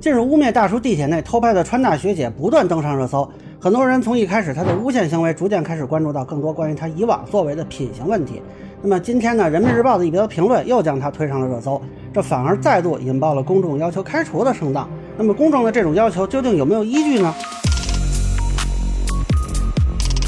近日，污蔑大叔地铁内偷拍的川大学姐不断登上热搜，很多人从一开始她的诬陷行为，逐渐开始关注到更多关于她以往作为的品行问题。那么今天呢，人民日报的一条评论又将她推上了热搜，这反而再度引爆了公众要求开除的声浪。那么公众的这种要求究竟有没有依据呢？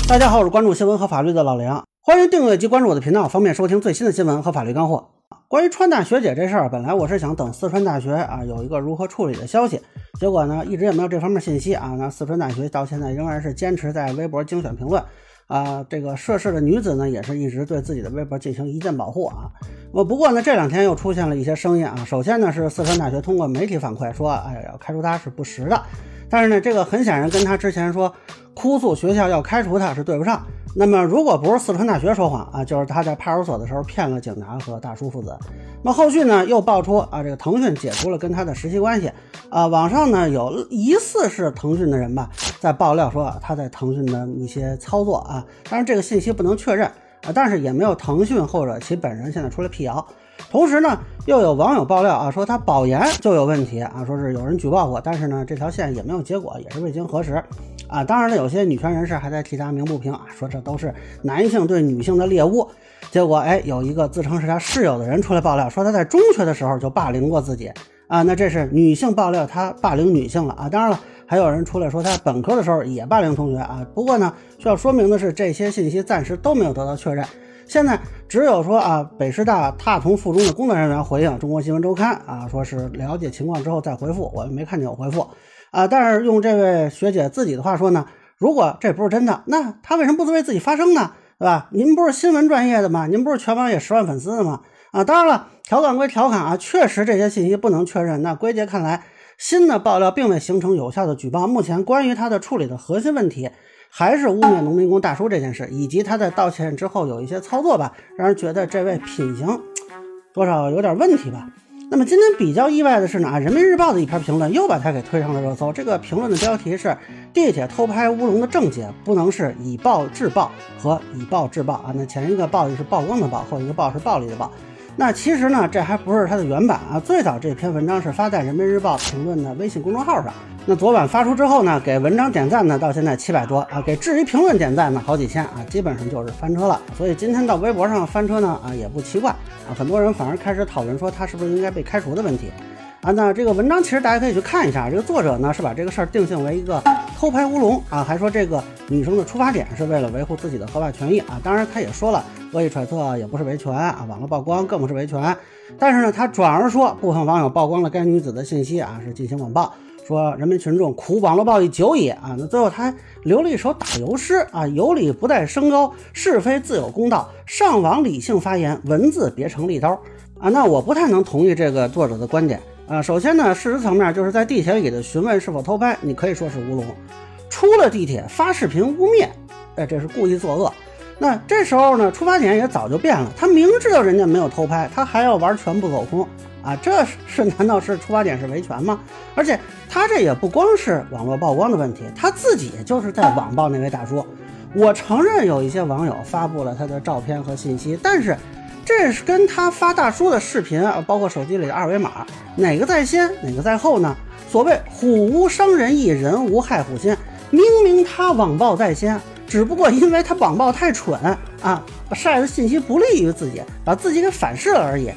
大家好，我是关注新闻和法律的老梁，欢迎订阅及关注我的频道，方便收听最新的新闻和法律干货。关于川大学姐这事儿，本来我是想等四川大学啊有一个如何处理的消息，结果呢一直也没有这方面信息啊。那四川大学到现在仍然是坚持在微博精选评论啊。这个涉事的女子呢也是一直对自己的微博进行一键保护啊。我不过呢这两天又出现了一些声音啊。首先呢是四川大学通过媒体反馈说，哎要开除她是不实的，但是呢这个很显然跟他之前说哭诉学校要开除他是对不上。那么，如果不是四川大学说谎啊，就是他在派出所的时候骗了警察和大叔父子。那么后续呢，又爆出啊，这个腾讯解除了跟他的实习关系啊。网上呢有疑似是腾讯的人吧，在爆料说他在腾讯的一些操作啊，当然这个信息不能确认啊，但是也没有腾讯或者其本人现在出来辟谣。同时呢，又有网友爆料啊，说他保研就有问题啊，说是有人举报过，但是呢，这条线也没有结果，也是未经核实啊。当然了，有些女权人士还在替他鸣不平啊，说这都是男性对女性的猎物。结果哎，有一个自称是他室友的人出来爆料，说他在中学的时候就霸凌过自己啊。那这是女性爆料他霸凌女性了啊。当然了，还有人出来说他本科的时候也霸凌同学啊。不过呢，需要说明的是，这些信息暂时都没有得到确认。现在只有说啊，北师大踏同附中的工作人员回应《中国新闻周刊》啊，说是了解情况之后再回复，我没看见有回复啊。但是用这位学姐自己的话说呢，如果这不是真的，那她为什么不为自己发声呢？对吧？您不是新闻专业的吗？您不是全网也十万粉丝的吗？啊，当然了，调侃归调侃啊，确实这些信息不能确认。那归结看来，新的爆料并未形成有效的举报。目前关于他的处理的核心问题。还是污蔑农民工大叔这件事，以及他在道歉之后有一些操作吧，让人觉得这位品行多少有点问题吧。那么今天比较意外的是呢，啊，人民日报的一篇评论又把它给推上了热搜。这个评论的标题是“地铁偷拍乌龙的症结不能是以暴制暴和以暴制暴啊”。那前一个暴就是曝光的暴，后一个暴是暴力的暴。那其实呢，这还不是它的原版啊。最早这篇文章是发在人民日报评论的微信公众号上。那昨晚发出之后呢，给文章点赞呢，到现在七百多啊，给质疑评论点赞呢，好几千啊，基本上就是翻车了。所以今天到微博上翻车呢，啊，也不奇怪啊。很多人反而开始讨论说他是不是应该被开除的问题。啊，那这个文章其实大家可以去看一下，这个作者呢是把这个事儿定性为一个偷拍乌龙啊，还说这个女生的出发点是为了维护自己的合法权益啊。当然他也说了，恶意揣测也不是维权啊，网络曝光更不是维权。但是呢，他转而说部分网友曝光了该女子的信息啊，是进行网暴，说人民群众苦网络暴力久矣啊。那最后他留了一首打油诗啊，有理不带升高，是非自有公道，上网理性发言，文字别成利刀啊。那我不太能同意这个作者的观点。啊，首先呢，事实层面就是在地铁里的询问是否偷拍，你可以说是乌龙；出了地铁发视频污蔑，哎，这是故意作恶。那这时候呢，出发点也早就变了，他明知道人家没有偷拍，他还要玩全部走空啊，这是 难道是出发点是维权吗？而且他这也不光是网络曝光的问题，他自己就是在网暴那位大叔。我承认有一些网友发布了他的照片和信息，但是。这是跟他发大叔的视频啊，包括手机里的二维码，哪个在先，哪个在后呢？所谓虎无伤人意，人无害虎心，明明他网暴在先，只不过因为他网暴太蠢啊，晒的信息不利于自己，把自己给反噬了而已。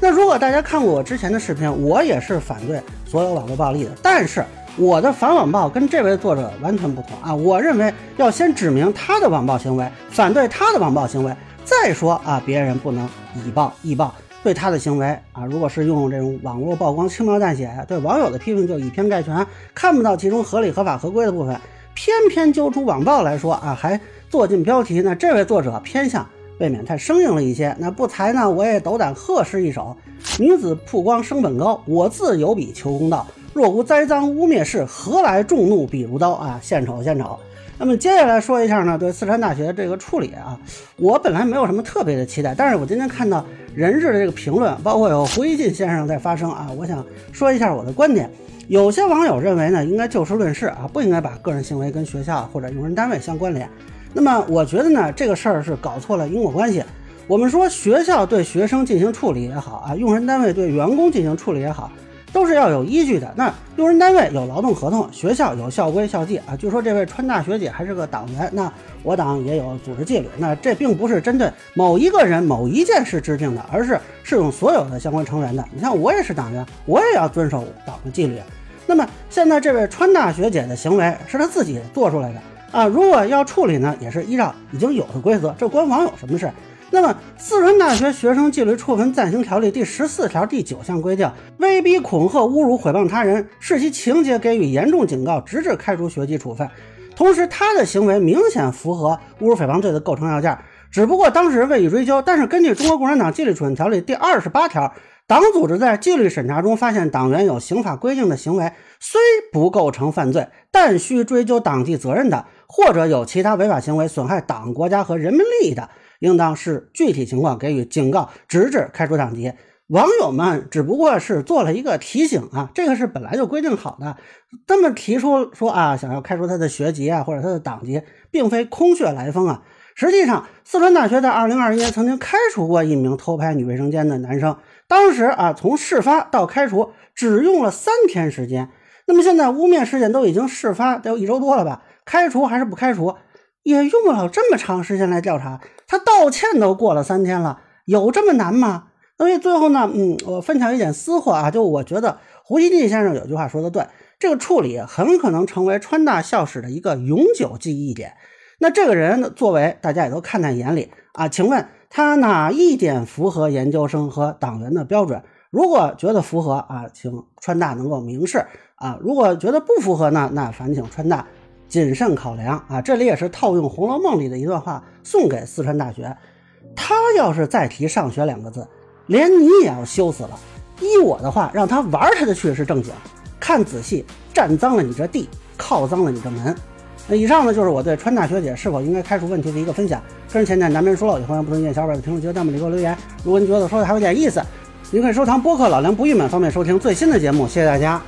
那如果大家看过我之前的视频，我也是反对所有网络暴力的，但是我的反网暴跟这位作者完全不同啊，我认为要先指明他的网暴行为，反对他的网暴行为。再说啊，别人不能以暴易暴，对他的行为啊，如果是用这种网络曝光轻描淡写，对网友的批评就以偏概全，看不到其中合理合法合规的部分，偏偏揪出网暴来说啊，还做进标题，那这位作者偏向未免太生硬了一些。那不才呢，我也斗胆贺诗一首：女子曝光生本高，我自有笔求公道。若无栽赃污蔑事，何来众怒笔如刀啊？献丑献丑。那么接下来说一下呢，对四川大学这个处理啊，我本来没有什么特别的期待，但是我今天看到人事的这个评论，包括有胡一进先生在发声啊，我想说一下我的观点。有些网友认为呢，应该就事论事啊，不应该把个人行为跟学校或者用人单位相关联。那么我觉得呢，这个事儿是搞错了因果关系。我们说学校对学生进行处理也好啊，用人单位对员工进行处理也好，都是要有依据的。那用人单位有劳动合同，学校有校规校纪啊。据说这位川大学姐还是个党员，那我党也有组织纪律。那这并不是针对某一个人、某一件事制定的，而是适用所有的相关成员的。你像我也是党员，我也要遵守党的纪律。那么现在这位川大学姐的行为是她自己做出来的啊，如果要处理呢，也是依照已经有的规则，这关网友什么事？那么四川大学学生纪律处分暂行条例第十四条第九项规定，威逼恐吓、侮辱、诽谤他人，视其情节给予严重警告，直至开除学籍处分。同时，他的行为明显符合侮辱、诽谤罪的构成要件，只不过当事人未予追究。但是，根据中国共产党纪律处分条例第二十八条。党组织在纪律审查中发现党员有刑法规定的行为，虽不构成犯罪，但需追究党纪责任的，或者有其他违法行为损害党、国家和人民利益的，应当视具体情况给予警告，直至开除党籍。网友们只不过是做了一个提醒啊，这个是本来就规定好的。这么提出说啊，想要开除他的学籍啊，或者他的党籍，并非空穴来风啊。实际上，四川大学在二零二一年曾经开除过一名偷拍女卫生间的男生。当时啊，从事发到开除只用了三天时间。那么现在污蔑事件都已经事发得有一周多了吧？开除还是不开除，也用不了这么长时间来调查。他道歉都过了三天了，有这么难吗？所以最后呢，嗯，我分享一点私货啊，就我觉得胡锡进先生有句话说的对，这个处理很可能成为川大校史的一个永久记忆点。那这个人作为，大家也都看在眼里啊，请问？他哪一点符合研究生和党员的标准？如果觉得符合啊，请川大能够明示啊；如果觉得不符合呢，那烦请川大谨慎考量啊。这里也是套用《红楼梦》里的一段话，送给四川大学：他要是再提上学两个字，连你也要羞死了。依我的话，让他玩他的去是正经，看仔细，占脏了你这地，靠脏了你这门。那以上呢，就是我对川大学姐是否应该开除问题的一个分享。个人浅见难免说了，也欢迎不同意见小伙伴在评论区、弹幕里给我留言。如果您觉得说的还有点意思，您可以收藏播客《老梁不郁闷》，方便收听最新的节目。谢谢大家。